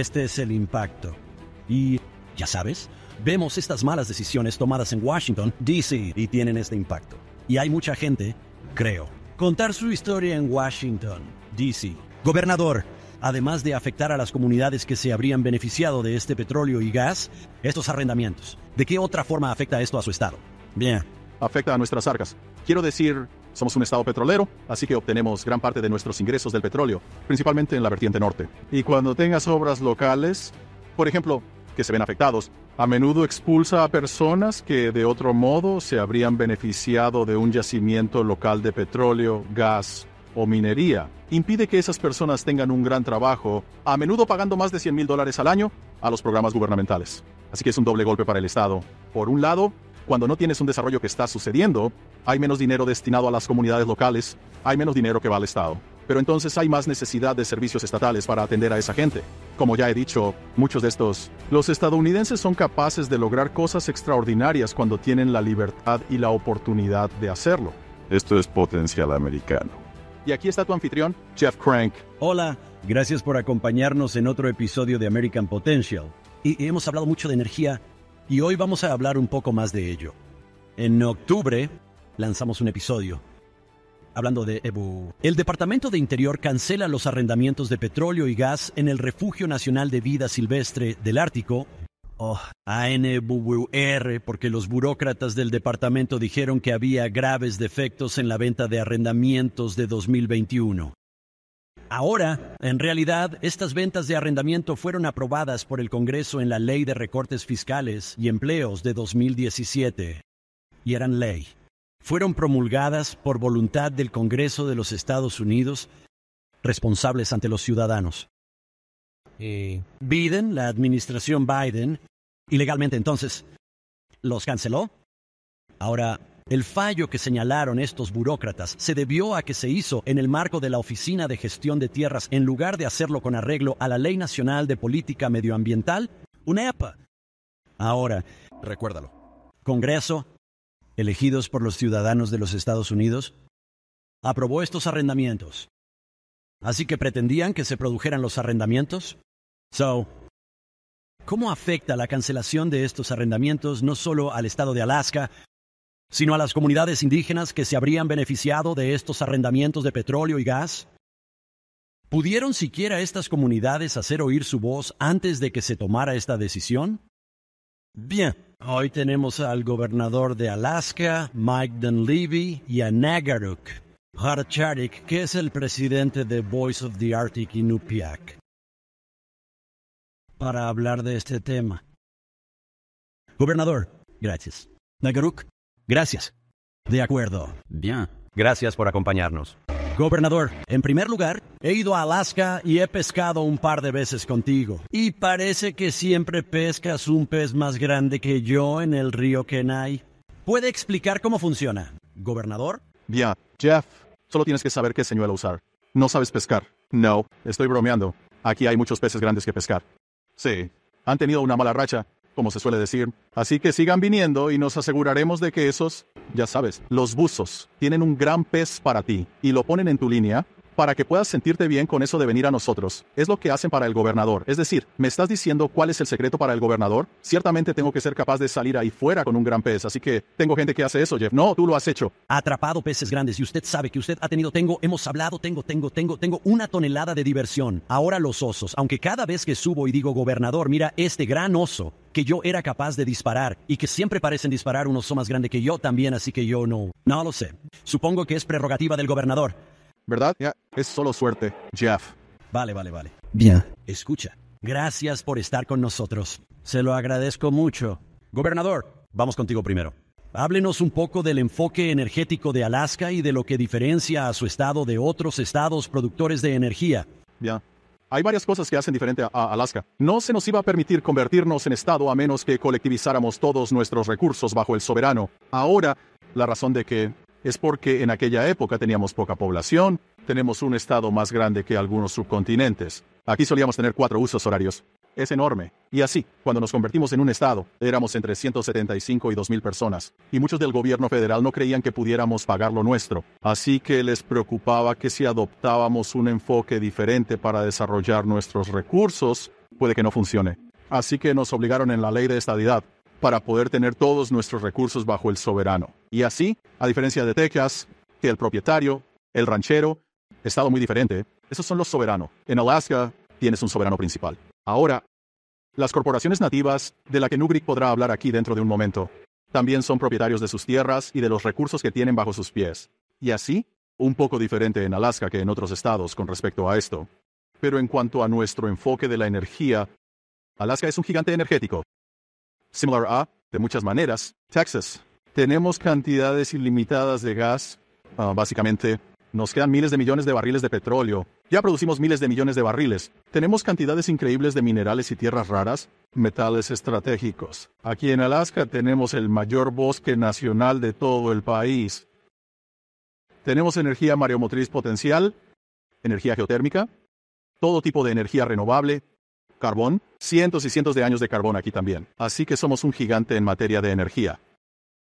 Este es el impacto. Y, ya sabes, vemos estas malas decisiones tomadas en Washington, D.C. y tienen este impacto. Y hay mucha gente, creo, contar su historia en Washington, D.C. Gobernador, además de afectar a las comunidades que se habrían beneficiado de este petróleo y gas, estos arrendamientos, ¿de qué otra forma afecta esto a su estado? Bien. Afecta a nuestras arcas. Quiero decir, somos un estado petrolero, así que obtenemos gran parte de nuestros ingresos del petróleo, principalmente en la vertiente norte. Y cuando tengas obras locales, por ejemplo, que se ven afectados, a menudo expulsa a personas que de otro modo se habrían beneficiado de un yacimiento local de petróleo, gas o minería. Impide que esas personas tengan un gran trabajo, a menudo pagando más de 100 mil dólares al año a los programas gubernamentales. Así que es un doble golpe para el Estado. Por un lado, cuando no tienes un desarrollo que está sucediendo, hay menos dinero destinado a las comunidades locales, hay menos dinero que va al Estado. Pero entonces hay más necesidad de servicios estatales para atender a esa gente. Como ya he dicho, muchos de estos, los estadounidenses son capaces de lograr cosas extraordinarias cuando tienen la libertad y la oportunidad de hacerlo. Esto es potencial americano. Y aquí está tu anfitrión, Jeff Crank. Hola, gracias por acompañarnos en otro episodio de American Potential. Y hemos hablado mucho de energía y hoy vamos a hablar un poco más de ello. En octubre lanzamos un episodio hablando de EBU. El Departamento de Interior cancela los arrendamientos de petróleo y gas en el Refugio Nacional de Vida Silvestre del Ártico, o ANBUR, porque los burócratas del departamento dijeron que había graves defectos en la venta de arrendamientos de 2021. Ahora, en realidad, estas ventas de arrendamiento fueron aprobadas por el Congreso en la Ley de Recortes Fiscales y Empleos de 2017 y eran ley. Fueron promulgadas por voluntad del Congreso de los Estados Unidos, responsables ante los ciudadanos. Y Biden, la administración Biden, ilegalmente entonces, los canceló. Ahora, el fallo que señalaron estos burócratas se debió a que se hizo en el marco de la Oficina de Gestión de Tierras en lugar de hacerlo con arreglo a la Ley Nacional de Política Medioambiental, UNEPA. Ahora, recuérdalo. Congreso, elegidos por los ciudadanos de los Estados Unidos, aprobó estos arrendamientos. Así que pretendían que se produjeran los arrendamientos. So, ¿cómo afecta la cancelación de estos arrendamientos no solo al estado de Alaska, sino a las comunidades indígenas que se habrían beneficiado de estos arrendamientos de petróleo y gas? ¿Pudieron siquiera estas comunidades hacer oír su voz antes de que se tomara esta decisión? Bien, hoy tenemos al gobernador de Alaska, Mike Dunleavy, y a Nagaruk Harcharik, que es el presidente de Voice of the Arctic Inupiaq, para hablar de este tema. Gobernador, gracias. Nagaruk, Gracias. De acuerdo. Bien. Gracias por acompañarnos. Gobernador, en primer lugar, he ido a Alaska y he pescado un par de veces contigo. Y parece que siempre pescas un pez más grande que yo en el río Kenai. ¿Puede explicar cómo funciona? Gobernador? Bien, Jeff, solo tienes que saber qué señuelo usar. No sabes pescar. No, estoy bromeando. Aquí hay muchos peces grandes que pescar. Sí, han tenido una mala racha, como se suele decir. Así que sigan viniendo y nos aseguraremos de que esos, ya sabes, los buzos, tienen un gran pez para ti y lo ponen en tu línea para que puedas sentirte bien con eso de venir a nosotros. Es lo que hacen para el gobernador. Es decir, ¿me estás diciendo cuál es el secreto para el gobernador? Ciertamente tengo que ser capaz de salir ahí fuera con un gran pez, así que tengo gente que hace eso, Jeff. No, tú lo has hecho. Ha atrapado peces grandes y usted sabe que usted ha tenido, tengo, hemos hablado, tengo, tengo, tengo, tengo una tonelada de diversión. Ahora los osos, aunque cada vez que subo y digo gobernador, mira este gran oso que yo era capaz de disparar y que siempre parecen disparar un oso más grande que yo también, así que yo no. No lo sé. Supongo que es prerrogativa del gobernador. ¿Verdad? Ya, es solo suerte, Jeff. Vale, vale, vale. Bien. Escucha. Gracias por estar con nosotros. Se lo agradezco mucho. Gobernador, vamos contigo primero. Háblenos un poco del enfoque energético de Alaska y de lo que diferencia a su estado de otros estados productores de energía. Bien. Hay varias cosas que hacen diferente a Alaska. No se nos iba a permitir convertirnos en estado a menos que colectivizáramos todos nuestros recursos bajo el soberano. Ahora, la razón de que es porque en aquella época teníamos poca población, tenemos un estado más grande que algunos subcontinentes. Aquí solíamos tener cuatro usos horarios. Es enorme. Y así, cuando nos convertimos en un estado, éramos entre 175 y 2.000 personas. Y muchos del gobierno federal no creían que pudiéramos pagar lo nuestro. Así que les preocupaba que si adoptábamos un enfoque diferente para desarrollar nuestros recursos, puede que no funcione. Así que nos obligaron en la ley de estadidad para poder tener todos nuestros recursos bajo el soberano. Y así, a diferencia de Texas, que el propietario, el ranchero, estado muy diferente, esos son los soberanos. En Alaska tienes un soberano principal. Ahora, las corporaciones nativas, de la que Nugrik podrá hablar aquí dentro de un momento, también son propietarios de sus tierras y de los recursos que tienen bajo sus pies. Y así, un poco diferente en Alaska que en otros estados con respecto a esto. Pero en cuanto a nuestro enfoque de la energía, Alaska es un gigante energético. Similar a, de muchas maneras, Texas. Tenemos cantidades ilimitadas de gas, ah, básicamente. Nos quedan miles de millones de barriles de petróleo. Ya producimos miles de millones de barriles. Tenemos cantidades increíbles de minerales y tierras raras, metales estratégicos. Aquí en Alaska tenemos el mayor bosque nacional de todo el país. Tenemos energía mareomotriz potencial, energía geotérmica, todo tipo de energía renovable, carbón, cientos y cientos de años de carbón aquí también. Así que somos un gigante en materia de energía.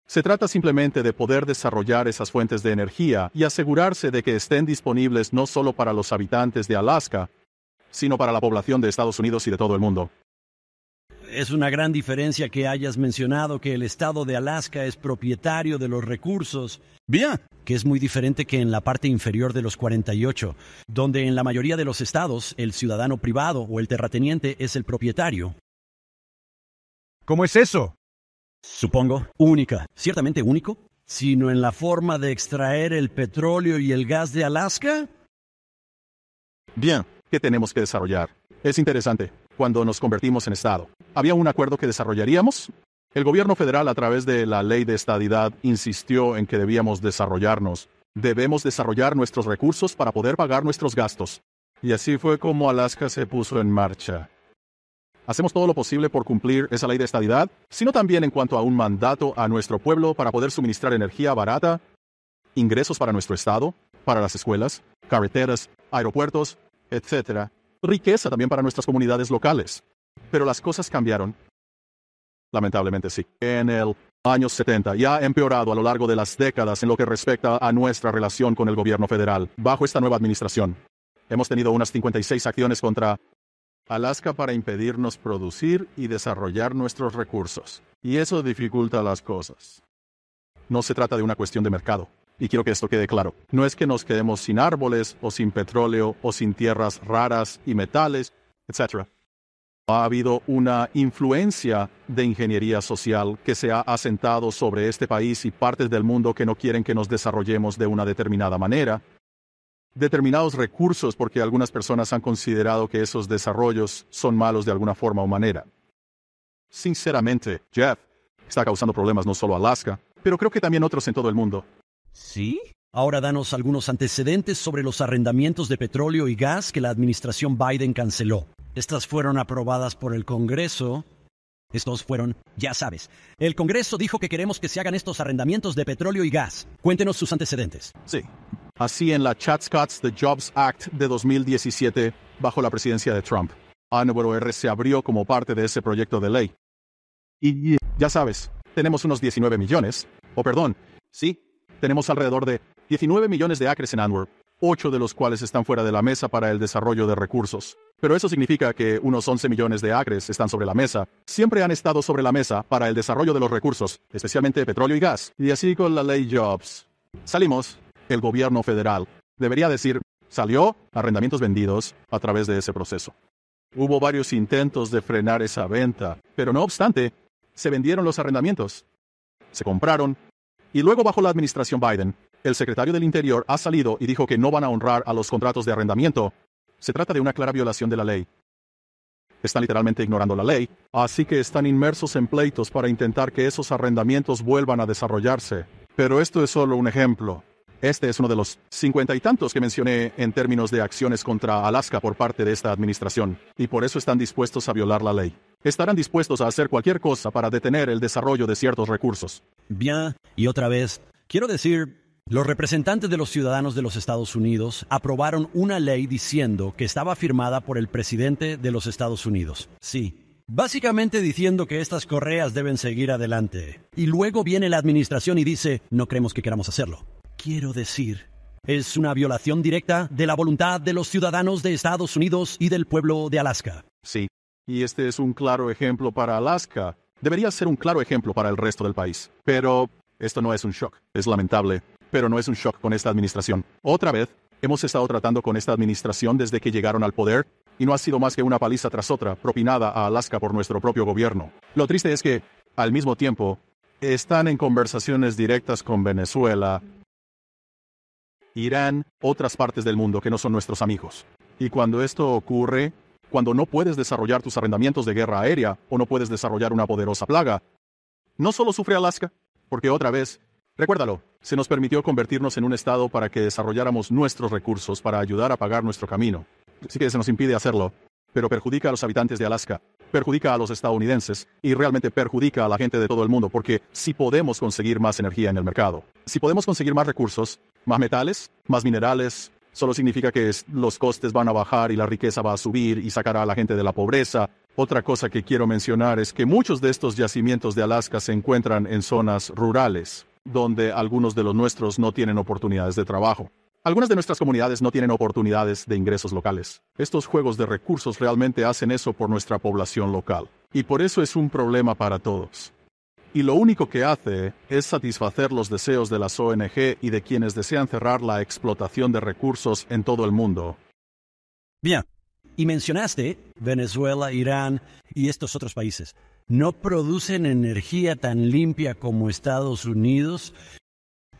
Se trata simplemente de poder desarrollar esas fuentes de energía y asegurarse de que estén disponibles no solo para los habitantes de Alaska, sino para la población de Estados Unidos y de todo el mundo. Es una gran diferencia que hayas mencionado que el estado de Alaska es propietario de los recursos. Bien. Que es muy diferente que en la parte inferior de los 48, donde en la mayoría de los estados el ciudadano privado o el terrateniente es el propietario. ¿Cómo es eso? Supongo, única, ciertamente único, sino en la forma de extraer el petróleo y el gas de Alaska. Bien, ¿qué tenemos que desarrollar? Es interesante, cuando nos convertimos en Estado. ¿Había un acuerdo que desarrollaríamos? El gobierno federal, a través de la ley de estadidad, insistió en que debíamos desarrollarnos. Debemos desarrollar nuestros recursos para poder pagar nuestros gastos. Y así fue como Alaska se puso en marcha. Hacemos todo lo posible por cumplir esa ley de estadidad, sino también en cuanto a un mandato a nuestro pueblo para poder suministrar energía barata, ingresos para nuestro Estado, para las escuelas, carreteras, aeropuertos, etc. Riqueza también para nuestras comunidades locales. Pero las cosas cambiaron. Lamentablemente sí. En el año 70 y ha empeorado a lo largo de las décadas en lo que respecta a nuestra relación con el gobierno federal, bajo esta nueva administración. Hemos tenido unas 56 acciones contra Alaska para impedirnos producir y desarrollar nuestros recursos. Y eso dificulta las cosas. No se trata de una cuestión de mercado. Y quiero que esto quede claro. No es que nos quedemos sin árboles o sin petróleo o sin tierras raras y metales, etc. Ha habido una influencia de ingeniería social que se ha asentado sobre este país y partes del mundo que no quieren que nos desarrollemos de una determinada manera, determinados recursos porque algunas personas han considerado que esos desarrollos son malos de alguna forma o manera. Sinceramente, Jeff está causando problemas no solo a Alaska, pero creo que también otros en todo el mundo. ¿Sí? Ahora danos algunos antecedentes sobre los arrendamientos de petróleo y gas que la administración Biden canceló. Estas fueron aprobadas por el Congreso. Estos fueron, ya sabes, el Congreso dijo que queremos que se hagan estos arrendamientos de petróleo y gas. Cuéntenos sus antecedentes. Sí, así en la Chat Scott's The Jobs Act de 2017, bajo la presidencia de Trump. A-R se abrió como parte de ese proyecto de ley. Y ya sabes, tenemos unos 19 millones, o perdón, sí, tenemos alrededor de 19 millones de acres en Antwerp, 8 de los cuales están fuera de la mesa para el desarrollo de recursos. Pero eso significa que unos 11 millones de acres están sobre la mesa. Siempre han estado sobre la mesa para el desarrollo de los recursos, especialmente petróleo y gas. Y así con la ley Jobs. Salimos, el gobierno federal, debería decir, salió arrendamientos vendidos a través de ese proceso. Hubo varios intentos de frenar esa venta, pero no obstante, se vendieron los arrendamientos. Se compraron. Y luego bajo la administración Biden, el secretario del Interior ha salido y dijo que no van a honrar a los contratos de arrendamiento. Se trata de una clara violación de la ley. Están literalmente ignorando la ley, así que están inmersos en pleitos para intentar que esos arrendamientos vuelvan a desarrollarse. Pero esto es solo un ejemplo. Este es uno de los cincuenta y tantos que mencioné en términos de acciones contra Alaska por parte de esta administración, y por eso están dispuestos a violar la ley. Estarán dispuestos a hacer cualquier cosa para detener el desarrollo de ciertos recursos. Bien, y otra vez, quiero decir, los representantes de los ciudadanos de los Estados Unidos aprobaron una ley diciendo que estaba firmada por el presidente de los Estados Unidos. Sí, Básicamente diciendo que estas correas deben seguir adelante. Y luego viene la administración y dice, no creemos que queramos hacerlo. Quiero decir, es una violación directa de la voluntad de los ciudadanos de Estados Unidos y del pueblo de Alaska. Sí, Y este es un claro ejemplo para Alaska. Debería ser un claro ejemplo para el resto del país. Pero esto no es un shock. Es lamentable, pero no es un shock con esta administración. Otra vez, hemos estado tratando con esta administración desde que llegaron al poder y no ha sido más que una paliza tras otra propinada a Alaska por nuestro propio gobierno. Lo triste es que, al mismo tiempo, están en conversaciones directas con Venezuela, Irán, otras partes del mundo que no son nuestros amigos. Y cuando esto ocurre, cuando no puedes desarrollar tus arrendamientos de guerra aérea o no puedes desarrollar una poderosa plaga, no solo sufre Alaska, porque otra vez, recuérdalo, se nos permitió convertirnos en un estado para que desarrolláramos nuestros recursos para ayudar a pagar nuestro camino. Así que se nos impide hacerlo, pero perjudica a los habitantes de Alaska, perjudica a los estadounidenses y realmente perjudica a la gente de todo el mundo, porque si podemos conseguir más energía en el mercado, si podemos conseguir más recursos, más metales, más minerales, solo significa que los costes van a bajar y la riqueza va a subir y sacará a la gente de la pobreza. Otra cosa que quiero mencionar es que muchos de estos yacimientos de Alaska se encuentran en zonas rurales, donde algunos de los nuestros no tienen oportunidades de trabajo. Algunas de nuestras comunidades no tienen oportunidades de ingresos locales. Estos juegos de recursos realmente hacen eso por nuestra población local. Y por eso es un problema para todos. Y lo único que hace es satisfacer los deseos de las ONG y de quienes desean cerrar la explotación de recursos en todo el mundo. Bien, y mencionaste Venezuela, Irán y estos otros países. ¿No producen energía tan limpia como Estados Unidos?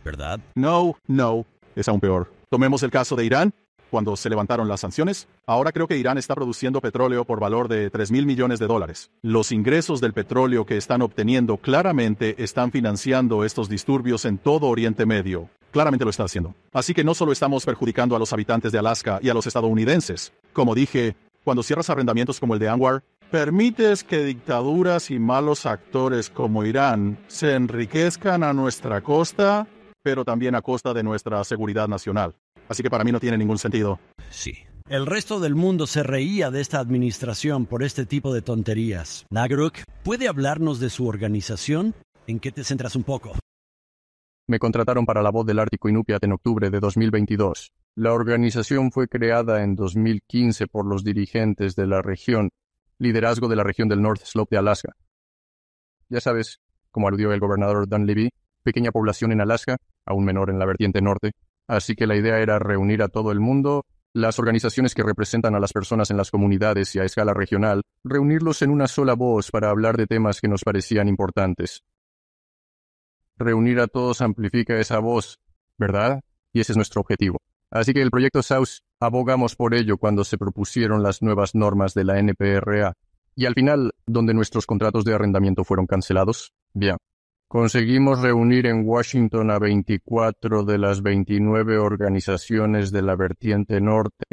¿Verdad? No, no, es aún peor. Tomemos el caso de Irán. Cuando se levantaron las sanciones, ahora creo que Irán está produciendo petróleo por valor de 3 mil millones de dólares. Los ingresos del petróleo que están obteniendo claramente están financiando estos disturbios en todo Oriente Medio. Claramente lo está haciendo. Así que no solo estamos perjudicando a los habitantes de Alaska y a los estadounidenses. Como dije, cuando cierras arrendamientos como el de Anwar, permites que dictaduras y malos actores como Irán se enriquezcan a nuestra costa pero también a costa de nuestra seguridad nacional. Así que para mí no tiene ningún sentido. Sí. El resto del mundo se reía de esta administración por este tipo de tonterías. Nagruk, ¿puede hablarnos de su organización? ¿En qué te centras un poco? Me contrataron para la voz del Ártico Inupiat en octubre de 2022. La organización fue creada en 2015 por los dirigentes de la región, liderazgo de la región del North Slope de Alaska. Ya sabes, como aludió el gobernador Dan Levy, pequeña población en Alaska, aún menor en la vertiente norte, así que la idea era reunir a todo el mundo, las organizaciones que representan a las personas en las comunidades y a escala regional, reunirlos en una sola voz para hablar de temas que nos parecían importantes. Reunir a todos amplifica esa voz, ¿verdad? Y ese es nuestro objetivo. Así que el proyecto SAUS abogamos por ello cuando se propusieron las nuevas normas de la NPRA. Y al final, donde nuestros contratos de arrendamiento fueron cancelados, bien, Conseguimos reunir en Washington a 24 de las 29 organizaciones de la vertiente norte.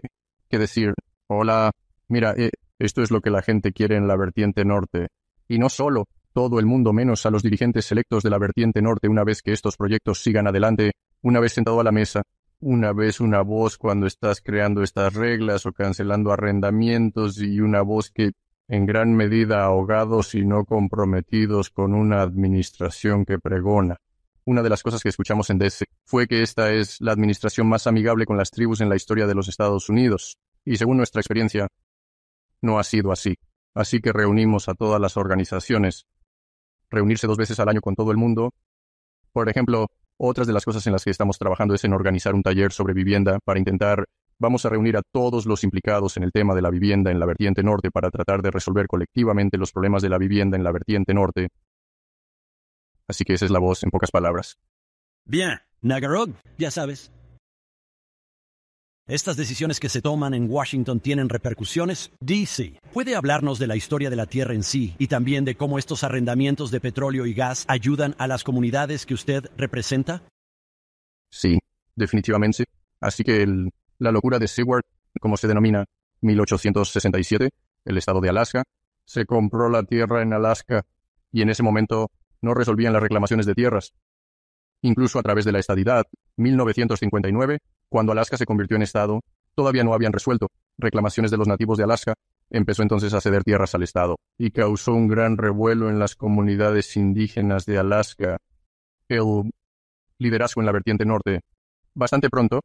¿Qué decir? Hola, mira, eh, esto es lo que la gente quiere en la vertiente norte. Y no solo, todo el mundo menos a los dirigentes electos de la vertiente norte una vez que estos proyectos sigan adelante, una vez sentado a la mesa, una vez una voz cuando estás creando estas reglas o cancelando arrendamientos y una voz que en gran medida ahogados y no comprometidos con una administración que pregona. Una de las cosas que escuchamos en DC fue que esta es la administración más amigable con las tribus en la historia de los Estados Unidos, y según nuestra experiencia, no ha sido así. Así que reunimos a todas las organizaciones. Reunirse dos veces al año con todo el mundo. Por ejemplo, otras de las cosas en las que estamos trabajando es en organizar un taller sobre vivienda para intentar Vamos a reunir a todos los implicados en el tema de la vivienda en la vertiente norte para tratar de resolver colectivamente los problemas de la vivienda en la vertiente norte. Así que esa es la voz en pocas palabras. Bien, Nagarog, ya sabes. Estas decisiones que se toman en Washington tienen repercusiones. DC, ¿puede hablarnos de la historia de la Tierra en sí y también de cómo estos arrendamientos de petróleo y gas ayudan a las comunidades que usted representa? Sí, definitivamente. Así que el, la locura de Seward, como se denomina, 1867, el estado de Alaska, se compró la tierra en Alaska y en ese momento no resolvían las reclamaciones de tierras. Incluso a través de la estadidad, 1959, cuando Alaska se convirtió en estado, todavía no habían resuelto reclamaciones de los nativos de Alaska, empezó entonces a ceder tierras al estado y causó un gran revuelo en las comunidades indígenas de Alaska. El liderazgo en la vertiente norte. Bastante pronto,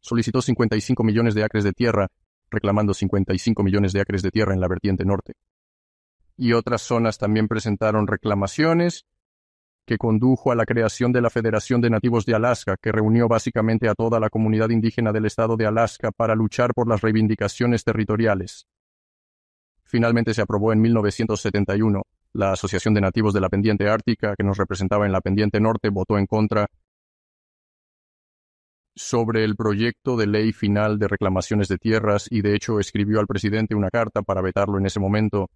solicitó 55 millones de acres de tierra reclamando 55 millones de acres de tierra en la vertiente norte. Y otras zonas también presentaron reclamaciones que condujo a la creación de la Federación de Nativos de Alaska, que reunió básicamente a toda la comunidad indígena del estado de Alaska para luchar por las reivindicaciones territoriales. Finalmente se aprobó en 1971. La Asociación de Nativos de la Pendiente Ártica, que nos representaba en la Pendiente Norte, votó en contra sobre el proyecto de ley final de reclamaciones de tierras y de hecho escribió al presidente una carta para vetarlo en ese momento.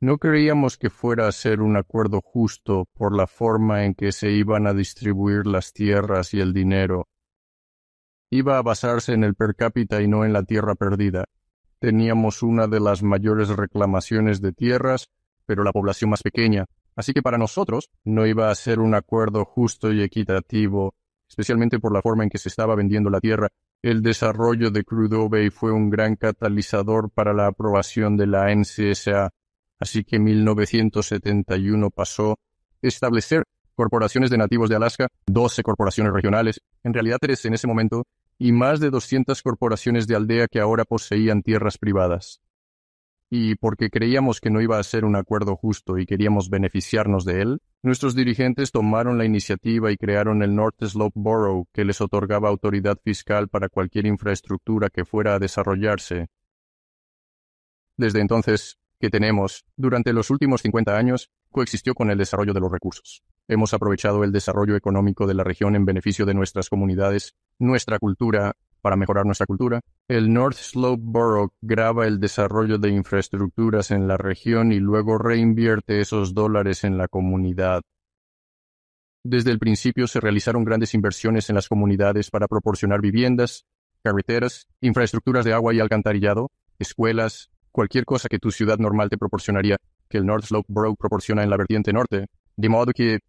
No creíamos que fuera a ser un acuerdo justo por la forma en que se iban a distribuir las tierras y el dinero. Iba a basarse en el per cápita y no en la tierra perdida teníamos una de las mayores reclamaciones de tierras, pero la población más pequeña. Así que para nosotros no iba a ser un acuerdo justo y equitativo, especialmente por la forma en que se estaba vendiendo la tierra. El desarrollo de Crudo Bay fue un gran catalizador para la aprobación de la NCSA, así que 1971 pasó establecer corporaciones de nativos de Alaska, 12 corporaciones regionales, en realidad tres en ese momento, y más de 200 corporaciones de aldea que ahora poseían tierras privadas. Y porque creíamos que no iba a ser un acuerdo justo y queríamos beneficiarnos de él, nuestros dirigentes tomaron la iniciativa y crearon el North Slope Borough, que les otorgaba autoridad fiscal para cualquier infraestructura que fuera a desarrollarse. Desde entonces, que tenemos, durante los últimos 50 años, coexistió con el desarrollo de los recursos. Hemos aprovechado el desarrollo económico de la región en beneficio de nuestras comunidades, nuestra cultura, para mejorar nuestra cultura. El North Slope Borough graba el desarrollo de infraestructuras en la región y luego reinvierte esos dólares en la comunidad. Desde el principio se realizaron grandes inversiones en las comunidades para proporcionar viviendas, carreteras, infraestructuras de agua y alcantarillado, escuelas, cualquier cosa que tu ciudad normal te proporcionaría, que el North Slope Borough proporciona en la vertiente norte, de modo que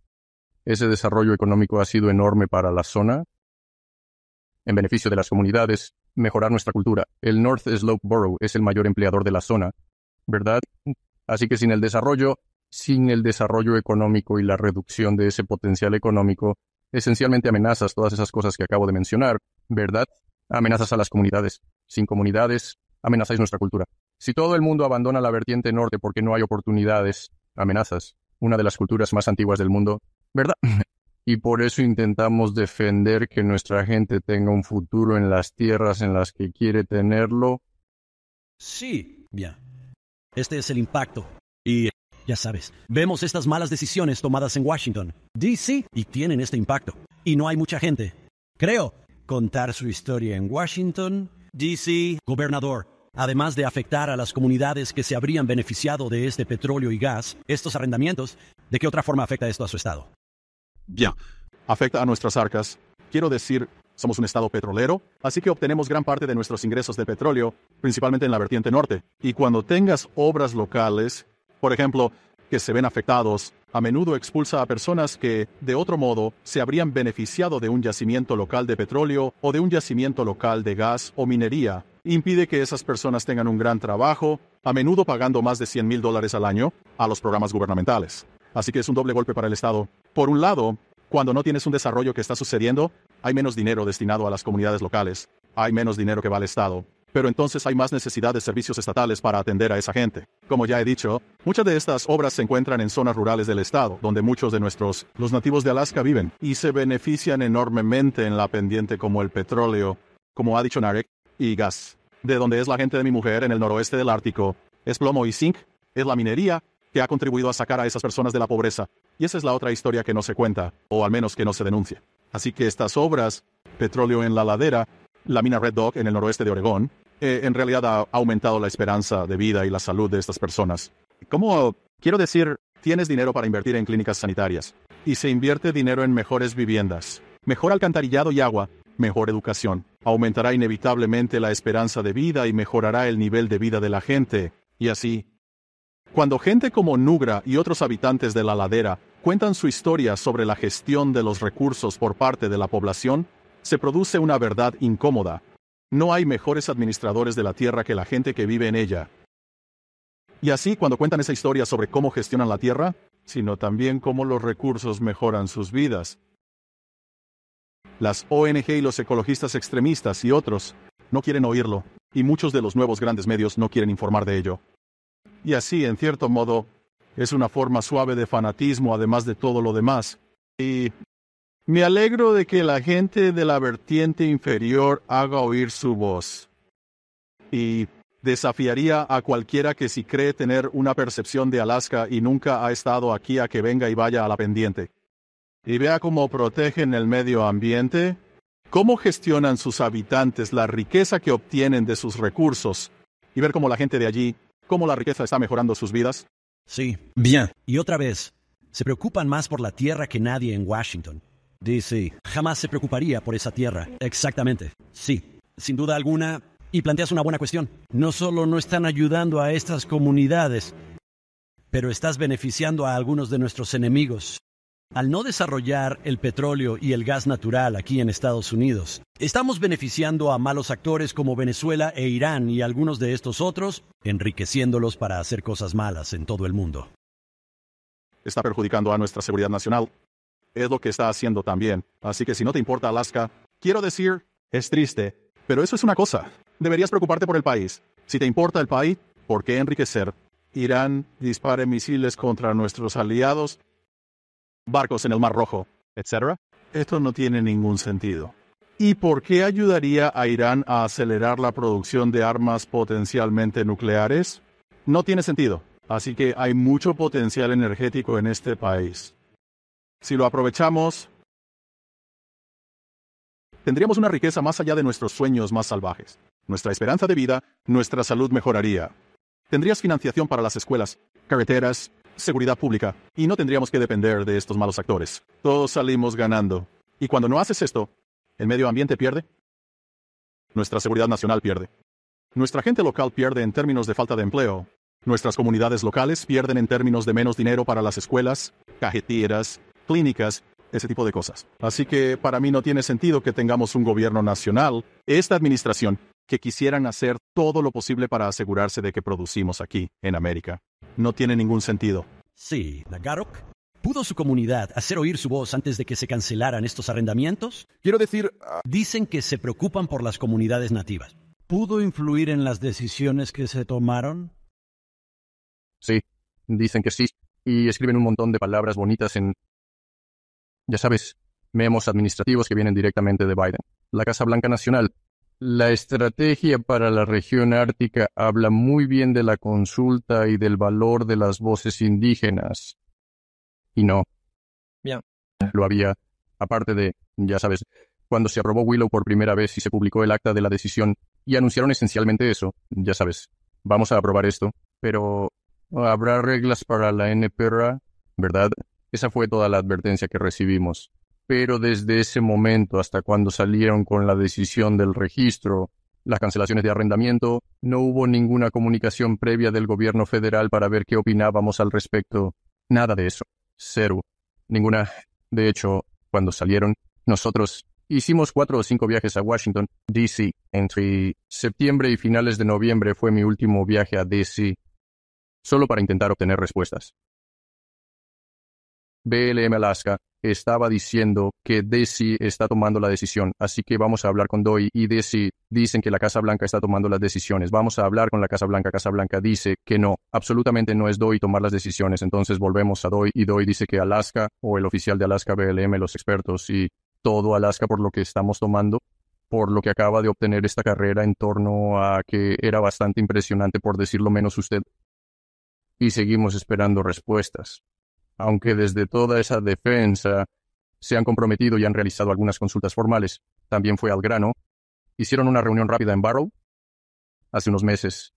ese desarrollo económico ha sido enorme para la zona, en beneficio de las comunidades, mejorar nuestra cultura. El North Slope Borough es el mayor empleador de la zona, ¿verdad? Así que sin el desarrollo, sin el desarrollo económico y la reducción de ese potencial económico, esencialmente amenazas todas esas cosas que acabo de mencionar, ¿verdad? Amenazas a las comunidades. Sin comunidades, amenazáis nuestra cultura. Si todo el mundo abandona la vertiente norte porque no hay oportunidades, amenazas, una de las culturas más antiguas del mundo, ¿verdad? Y por eso intentamos defender que nuestra gente tenga un futuro en las tierras en las que quiere tenerlo. Sí, bien. Este es el impacto. Y ya sabes, vemos estas malas decisiones tomadas en Washington, D.C. y tienen este impacto. Y no hay mucha gente. Creo, contar su historia en Washington, D.C., gobernador, además de afectar a las comunidades que se habrían beneficiado de este petróleo y gas, estos arrendamientos, ¿de qué otra forma afecta esto a su estado? Bien, afecta a nuestras arcas. Quiero decir, somos un estado petrolero, así que obtenemos gran parte de nuestros ingresos de petróleo, principalmente en la vertiente norte. Y cuando tengas obras locales, por ejemplo, que se ven afectados, a menudo expulsa a personas que, de otro modo, se habrían beneficiado de un yacimiento local de petróleo o de un yacimiento local de gas o minería. Impide que esas personas tengan un gran trabajo, a menudo pagando más de 100 mil dólares al año, a los programas gubernamentales. Así que es un doble golpe para el Estado. Por un lado, cuando no tienes un desarrollo que está sucediendo, hay menos dinero destinado a las comunidades locales, hay menos dinero que va al Estado. Pero entonces hay más necesidad de servicios estatales para atender a esa gente. Como ya he dicho, muchas de estas obras se encuentran en zonas rurales del estado, donde muchos de nuestros, los nativos de Alaska viven, y se benefician enormemente en la pendiente como el petróleo, como ha dicho Narek, y gas. De donde es la gente de mi mujer en el noroeste del Ártico, es plomo y zinc, es la minería, que ha contribuido a sacar a esas personas de la pobreza. Y esa es la otra historia que no se cuenta, o al menos que no se denuncia. Así que estas obras, petróleo en la ladera, la mina Red Dog en el noroeste de Oregón, eh, en realidad ha aumentado la esperanza de vida y la salud de estas personas. ¿Cómo? Quiero decir, tienes dinero para invertir en clínicas sanitarias, y se invierte dinero en mejores viviendas, mejor alcantarillado y agua, mejor educación. Aumentará inevitablemente la esperanza de vida y mejorará el nivel de vida de la gente, y así cuando gente como Nugra y otros habitantes de la ladera cuentan su historia sobre la gestión de los recursos por parte de la población, se produce una verdad incómoda. No hay mejores administradores de la tierra que la gente que vive en ella. Y así, cuando cuentan esa historia sobre cómo gestionan la tierra, sino también cómo los recursos mejoran sus vidas. Las ONG y los ecologistas extremistas y otros no quieren oírlo. y muchos de los nuevos grandes medios no quieren informar de ello. Y así, en cierto modo, es una forma suave de fanatismo además de todo lo demás. Y me alegro de que la gente de la vertiente inferior haga oír su voz. Y desafiaría a cualquiera que si cree tener una percepción de Alaska y nunca ha estado aquí a que venga y vaya a la pendiente. Y vea cómo protegen el medio ambiente, cómo gestionan sus habitantes la riqueza que obtienen de sus recursos, y ver cómo la gente de allí, cómo la riqueza está mejorando sus vidas. Sí, bien. Y otra vez, se preocupan más por la tierra que nadie en Washington. DC jamás se preocuparía por esa tierra. Exactamente. Sí, sin duda alguna. Y planteas una buena cuestión. No solo no están ayudando a estas comunidades, pero estás beneficiando a algunos de nuestros enemigos. Al no desarrollar el petróleo y el gas natural aquí en Estados Unidos, estamos beneficiando a malos actores como Venezuela e Irán y algunos de estos otros, enriqueciéndolos para hacer cosas malas en todo el mundo. Está perjudicando a nuestra seguridad nacional. Es lo que está haciendo también. Así que si no te importa Alaska, quiero decir, es triste, pero eso es una cosa. Deberías preocuparte por el país. Si te importa el país, ¿por qué enriquecer? Irán dispare misiles contra nuestros aliados, barcos en el Mar Rojo, etc. Esto no tiene ningún sentido. ¿Y por qué ayudaría a Irán a acelerar la producción de armas potencialmente nucleares? No tiene sentido. Así que hay mucho potencial energético en este país. Si lo aprovechamos, tendríamos una riqueza más allá de nuestros sueños más salvajes. Nuestra esperanza de vida, nuestra salud mejoraría. Tendrías financiación para las escuelas, carreteras, seguridad pública, y no tendríamos que depender de estos malos actores. Todos salimos ganando. Y cuando no haces esto, el medio ambiente pierde. Nuestra seguridad nacional pierde. Nuestra gente local pierde en términos de falta de empleo. Nuestras comunidades locales pierden en términos de menos dinero para las escuelas, cajeteras, clínicas, ese tipo de cosas. Así que para mí no tiene sentido que tengamos un gobierno nacional, esta administración, que quisieran hacer todo lo posible para asegurarse de que producimos aquí, en América. No tiene ningún sentido. Sí, Nagarok. ¿Pudo su comunidad hacer oír su voz antes de que se cancelaran estos arrendamientos? Quiero decir, ah, Dicen que se preocupan por las comunidades nativas. ¿Pudo influir en las decisiones que se tomaron? Sí, dicen que sí, y escriben un montón de palabras bonitas en, ya sabes, memos administrativos que vienen directamente de Biden. La Casa Blanca Nacional. La estrategia para la región ártica habla muy bien de la consulta y del valor de las voces indígenas. Y no. Bien. Lo había, aparte de, ya sabes, cuando se aprobó Willow por primera vez y se publicó el acta de la decisión, y anunciaron esencialmente eso, ya sabes, vamos a aprobar esto, pero habrá reglas para la NPRA, ¿verdad? Esa fue toda la advertencia que recibimos. Pero desde ese momento hasta cuando salieron con la decisión del registro, las cancelaciones de arrendamiento, no hubo ninguna comunicación previa del gobierno federal para ver qué opinábamos al respecto. Nada de eso. Cero. Ninguna. De hecho, cuando salieron, nosotros hicimos cuatro o cinco viajes a Washington, D.C. Entre septiembre y finales de noviembre fue mi último viaje a D.C. Solo para intentar obtener respuestas. BLM Alaska estaba diciendo que Desi está tomando la decisión, así que vamos a hablar con Doi y Desi dicen que la Casa Blanca está tomando las decisiones. Vamos a hablar con la Casa Blanca. Casa Blanca dice que no, absolutamente no es Doi tomar las decisiones. Entonces volvemos a Doi y Doi dice que Alaska o el oficial de Alaska BLM, los expertos y todo Alaska por lo que estamos tomando, por lo que acaba de obtener esta carrera en torno a que era bastante impresionante por decirlo menos usted. Y seguimos esperando respuestas aunque desde toda esa defensa se han comprometido y han realizado algunas consultas formales, también fue al grano, hicieron una reunión rápida en Barrow hace unos meses.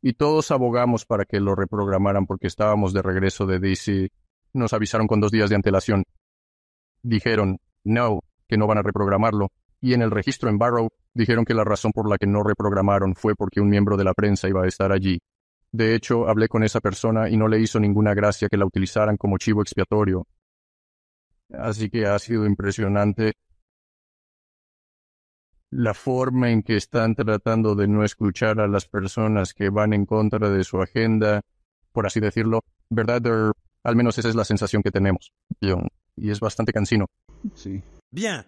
Y todos abogamos para que lo reprogramaran porque estábamos de regreso de DC. Nos avisaron con dos días de antelación. Dijeron, no, que no van a reprogramarlo. Y en el registro en Barrow dijeron que la razón por la que no reprogramaron fue porque un miembro de la prensa iba a estar allí. De hecho, hablé con esa persona y no le hizo ninguna gracia que la utilizaran como chivo expiatorio. Así que ha sido impresionante la forma en que están tratando de no escuchar a las personas que van en contra de su agenda, por así decirlo, ¿verdad? al menos esa es la sensación que tenemos. Y es bastante cansino. sí. Bien.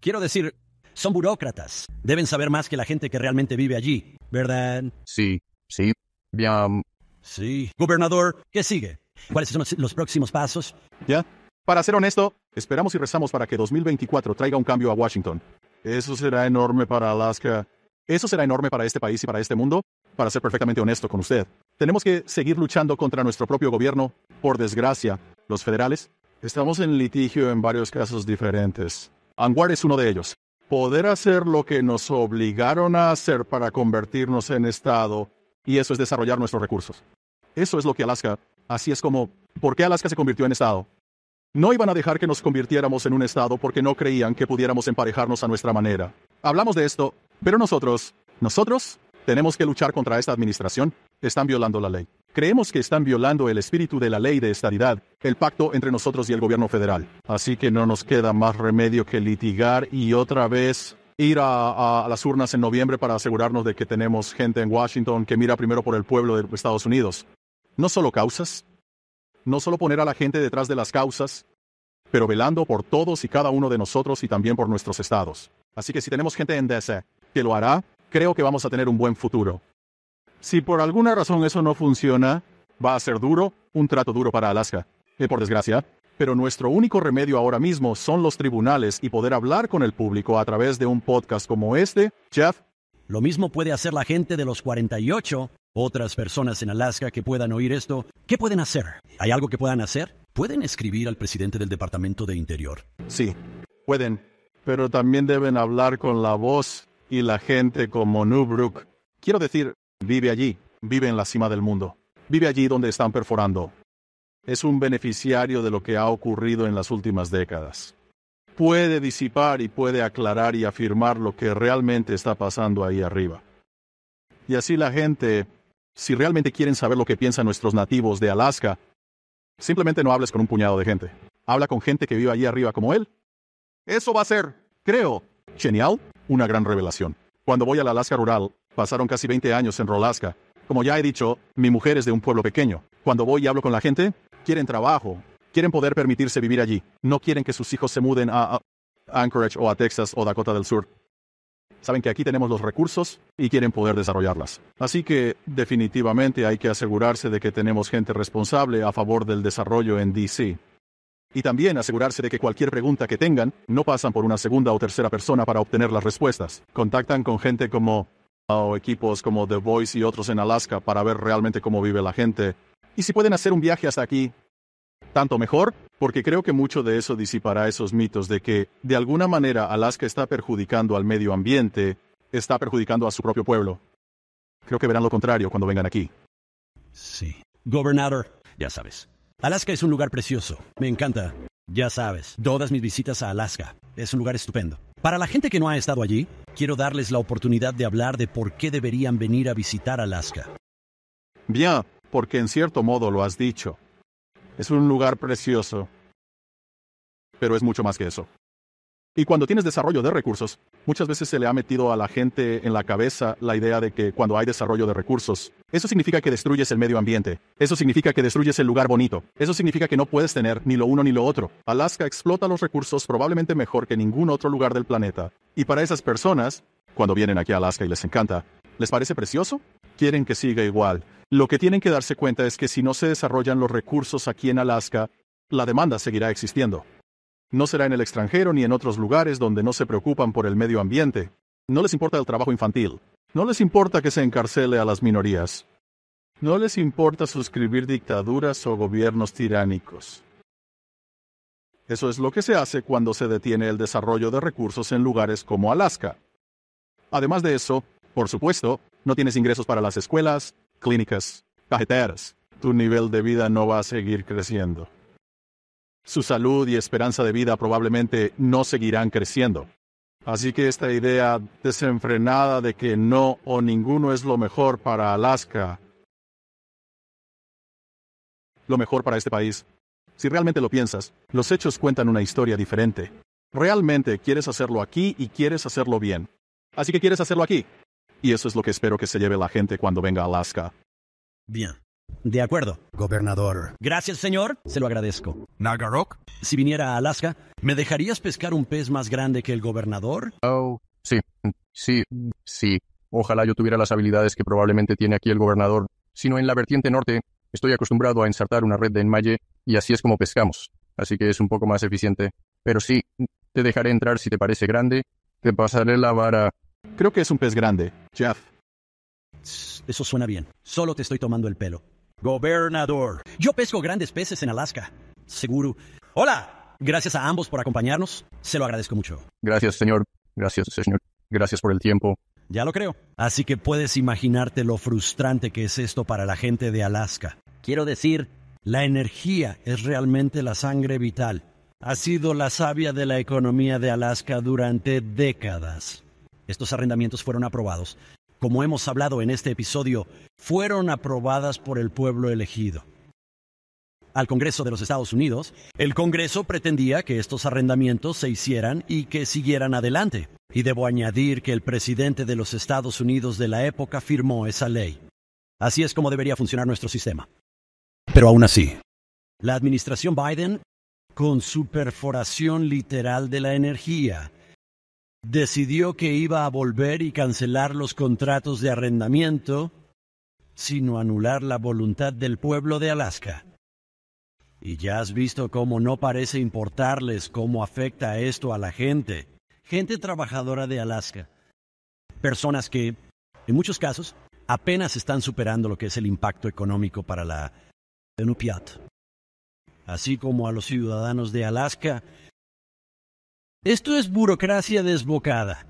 Quiero decir, Son burócratas. Deben saber más que la gente que realmente vive allí, ¿verdad? Sí, sí. Bien. Sí. Gobernador, ¿qué sigue? ¿Cuáles son los- los próximos pasos? ¿Ya? Para ser honesto, esperamos y rezamos para que 2024 traiga un cambio a Washington. Eso será enorme para Alaska. Eso será enorme para este país y para este mundo. Para ser perfectamente honesto con usted, tenemos que seguir luchando contra nuestro propio gobierno. Por desgracia, los federales. Estamos en litigio en varios casos diferentes. Anguar es uno de ellos. Poder hacer lo que nos obligaron a hacer para convertirnos en Estado, y eso es desarrollar nuestros recursos. Eso es lo que Alaska, así es como, ¿por qué Alaska se convirtió en Estado? No iban a dejar que nos convirtiéramos en un Estado porque no creían que pudiéramos emparejarnos a nuestra manera. Hablamos de esto, pero nosotros, nosotros, tenemos que luchar contra esta administración. Están violando la ley. Creemos que están violando el espíritu de la ley de estadidad, el pacto entre nosotros y el gobierno federal. Así que no nos queda más remedio que litigar y otra vez ir a, las urnas en noviembre para asegurarnos de que tenemos gente en Washington que mira primero por el pueblo de Estados Unidos. No solo causas, no solo poner a la gente detrás de las causas, pero velando por todos y cada uno de nosotros y también por nuestros estados. Así que si tenemos gente en DC que lo hará, creo que vamos a tener un buen futuro. Si por alguna razón eso no funciona, va a ser duro, un trato duro para Alaska, eh, por desgracia. Pero nuestro único remedio ahora mismo son los tribunales y poder hablar con el público a través de un podcast como este. Jeff, Lo mismo puede hacer la gente de los 48, otras personas en Alaska que puedan oír esto. ¿Qué pueden hacer? ¿Hay algo que puedan hacer? Pueden escribir al presidente del Departamento de Interior. sí, pueden, pero también deben hablar con la voz y la gente como Newbrook. Quiero decir, vive allí, vive en la cima del mundo, vive allí donde están perforando. Es un beneficiario de lo que ha ocurrido en las últimas décadas. Puede disipar y puede aclarar y afirmar lo que realmente está pasando ahí arriba. Y así la gente, si realmente quieren saber lo que piensan nuestros nativos de Alaska, simplemente no hables con un puñado de gente. Habla con gente que vive allí arriba como él. Eso va a ser, creo, genial, una gran revelación. Cuando voy a la Alaska rural, pasaron casi 20 años en Rolaska. Como ya he dicho, mi mujer es de un pueblo pequeño. Cuando voy y hablo con la gente, quieren trabajo, quieren poder permitirse vivir allí. No quieren que sus hijos se muden a, Anchorage o a Texas o Dakota del Sur. Saben que aquí tenemos los recursos y quieren poder desarrollarlas. Así que definitivamente hay que asegurarse de que tenemos gente responsable a favor del desarrollo en DC. Y también asegurarse de que cualquier pregunta que tengan no pasan por una segunda o tercera persona para obtener las respuestas. Contactan con gente como o equipos como The Voice y otros en Alaska para ver realmente cómo vive la gente. Y si pueden hacer un viaje hasta aquí, tanto mejor, porque creo que mucho de eso disipará esos mitos de que, de alguna manera, Alaska está perjudicando al medio ambiente, está perjudicando a su propio pueblo. Creo que verán lo contrario cuando vengan aquí. Sí. Gobernador, ya sabes. Alaska es un lugar precioso. Me encanta. Ya sabes, todas mis visitas a Alaska. Es un lugar estupendo. Para la gente que no ha estado allí, quiero darles la oportunidad de hablar de por qué deberían venir a visitar Alaska. Bien, porque en cierto modo lo has dicho. Es un lugar precioso. Pero es mucho más que eso. Y cuando tienes desarrollo de recursos, muchas veces se le ha metido a la gente en la cabeza la idea de que cuando hay desarrollo de recursos, eso significa que destruyes el medio ambiente, eso significa que destruyes el lugar bonito, eso significa que no puedes tener ni lo uno ni lo otro. Alaska explota los recursos probablemente mejor que ningún otro lugar del planeta. Y para esas personas, cuando vienen aquí a Alaska y les encanta, ¿les parece precioso? Quieren que siga igual. Lo que tienen que darse cuenta es que si no se desarrollan los recursos aquí en Alaska, la demanda seguirá existiendo. No será en el extranjero ni en otros lugares donde no se preocupan por el medio ambiente. No les importa el trabajo infantil. No les importa que se encarcele a las minorías. No les importa suscribir dictaduras o gobiernos tiránicos. Eso es lo que se hace cuando se detiene el desarrollo de recursos en lugares como Alaska. Además de eso, por supuesto, no tienes ingresos para las escuelas, clínicas, cajeteras. Tu nivel de vida no va a seguir creciendo. Su salud y esperanza de vida probablemente no seguirán creciendo. Así que esta idea desenfrenada de que no o ninguno es lo mejor para Alaska, lo mejor para este país, si realmente lo piensas, los hechos cuentan una historia diferente. Realmente quieres hacerlo aquí y quieres hacerlo bien. Así que quieres hacerlo aquí. Y eso es lo que espero que se lleve la gente cuando venga a Alaska. Bien. De acuerdo. Gobernador. Gracias, señor. Se lo agradezco. Nagarok. Si viniera a Alaska, ¿me dejarías pescar un pez más grande que el gobernador? Oh, sí, sí, sí. Ojalá yo tuviera las habilidades que probablemente tiene aquí el gobernador. Sino en la vertiente norte, estoy acostumbrado a ensartar una red de enmalle y así es como pescamos. Así que es un poco más eficiente. Pero sí, te dejaré entrar si te parece grande. Te pasaré la vara. Creo que es un pez grande. Jeff. Eso suena bien. Solo te estoy tomando el pelo. Gobernador. Yo pesco grandes peces en Alaska. Seguro. Hola. Gracias a ambos por acompañarnos. Se lo agradezco mucho. Gracias, señor. Gracias, señor. Gracias por el tiempo. Ya lo creo. Así que puedes imaginarte lo frustrante que es esto para la gente de Alaska. Quiero decir, la energía es realmente la sangre vital. Ha sido la savia de la economía de Alaska durante décadas. Estos arrendamientos fueron aprobados. Como hemos hablado en este episodio, fueron aprobadas por el pueblo elegido. Al Congreso de los Estados Unidos, el Congreso pretendía que estos arrendamientos se hicieran y que siguieran adelante. Y debo añadir que el presidente de los Estados Unidos de la época firmó esa ley. Así es como debería funcionar nuestro sistema. Pero aún así, la administración Biden, con su perforación literal de la energía, decidió que iba a volver y cancelar los contratos de arrendamiento, sino anular la voluntad del pueblo de Alaska. Y ya has visto cómo no parece importarles cómo afecta esto a la gente, gente trabajadora de Alaska. Personas que, en muchos casos, apenas están superando lo que es el impacto económico para la Inupiat. Así como a los ciudadanos de Alaska. Esto es burocracia desbocada.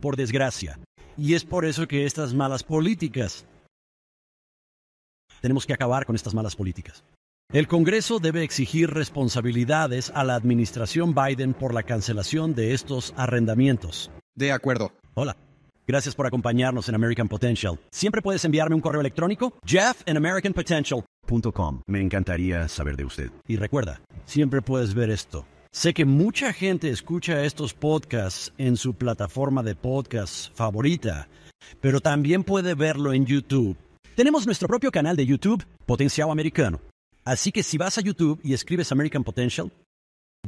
Por desgracia. Y es por eso que estas malas políticas. Tenemos que acabar con estas malas políticas. El Congreso debe exigir responsabilidades a la administración Biden por la cancelación de estos arrendamientos. De acuerdo. Hola. Gracias por acompañarnos en American Potential. Siempre puedes enviarme un correo electrónico, jeff en americanpotential.com. Me encantaría saber de usted. Y recuerda, siempre puedes ver esto. Sé que mucha gente escucha estos podcasts en su plataforma de podcast favorita, pero también puede verlo en YouTube. Tenemos nuestro propio canal de YouTube, Potencial Americano. Así que si vas a YouTube y escribes American Potential,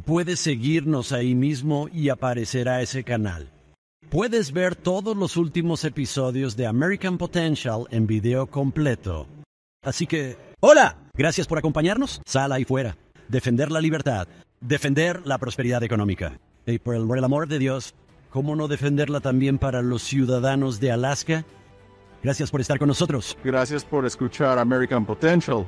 puedes seguirnos ahí mismo y aparecerá ese canal. Puedes ver todos los últimos episodios de American Potential en video completo. Así que, hola, gracias por acompañarnos. Sal ahí fuera. Defender la libertad. Defender la prosperidad económica. Y por el, amor de Dios, ¿cómo no defenderla también para los ciudadanos de Alaska? Gracias por estar con nosotros. Gracias por escuchar American Potential.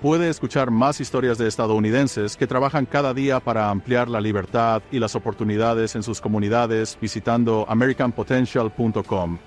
Puede escuchar más historias de estadounidenses que trabajan cada día para ampliar la libertad y las oportunidades en sus comunidades visitando americanpotential.com.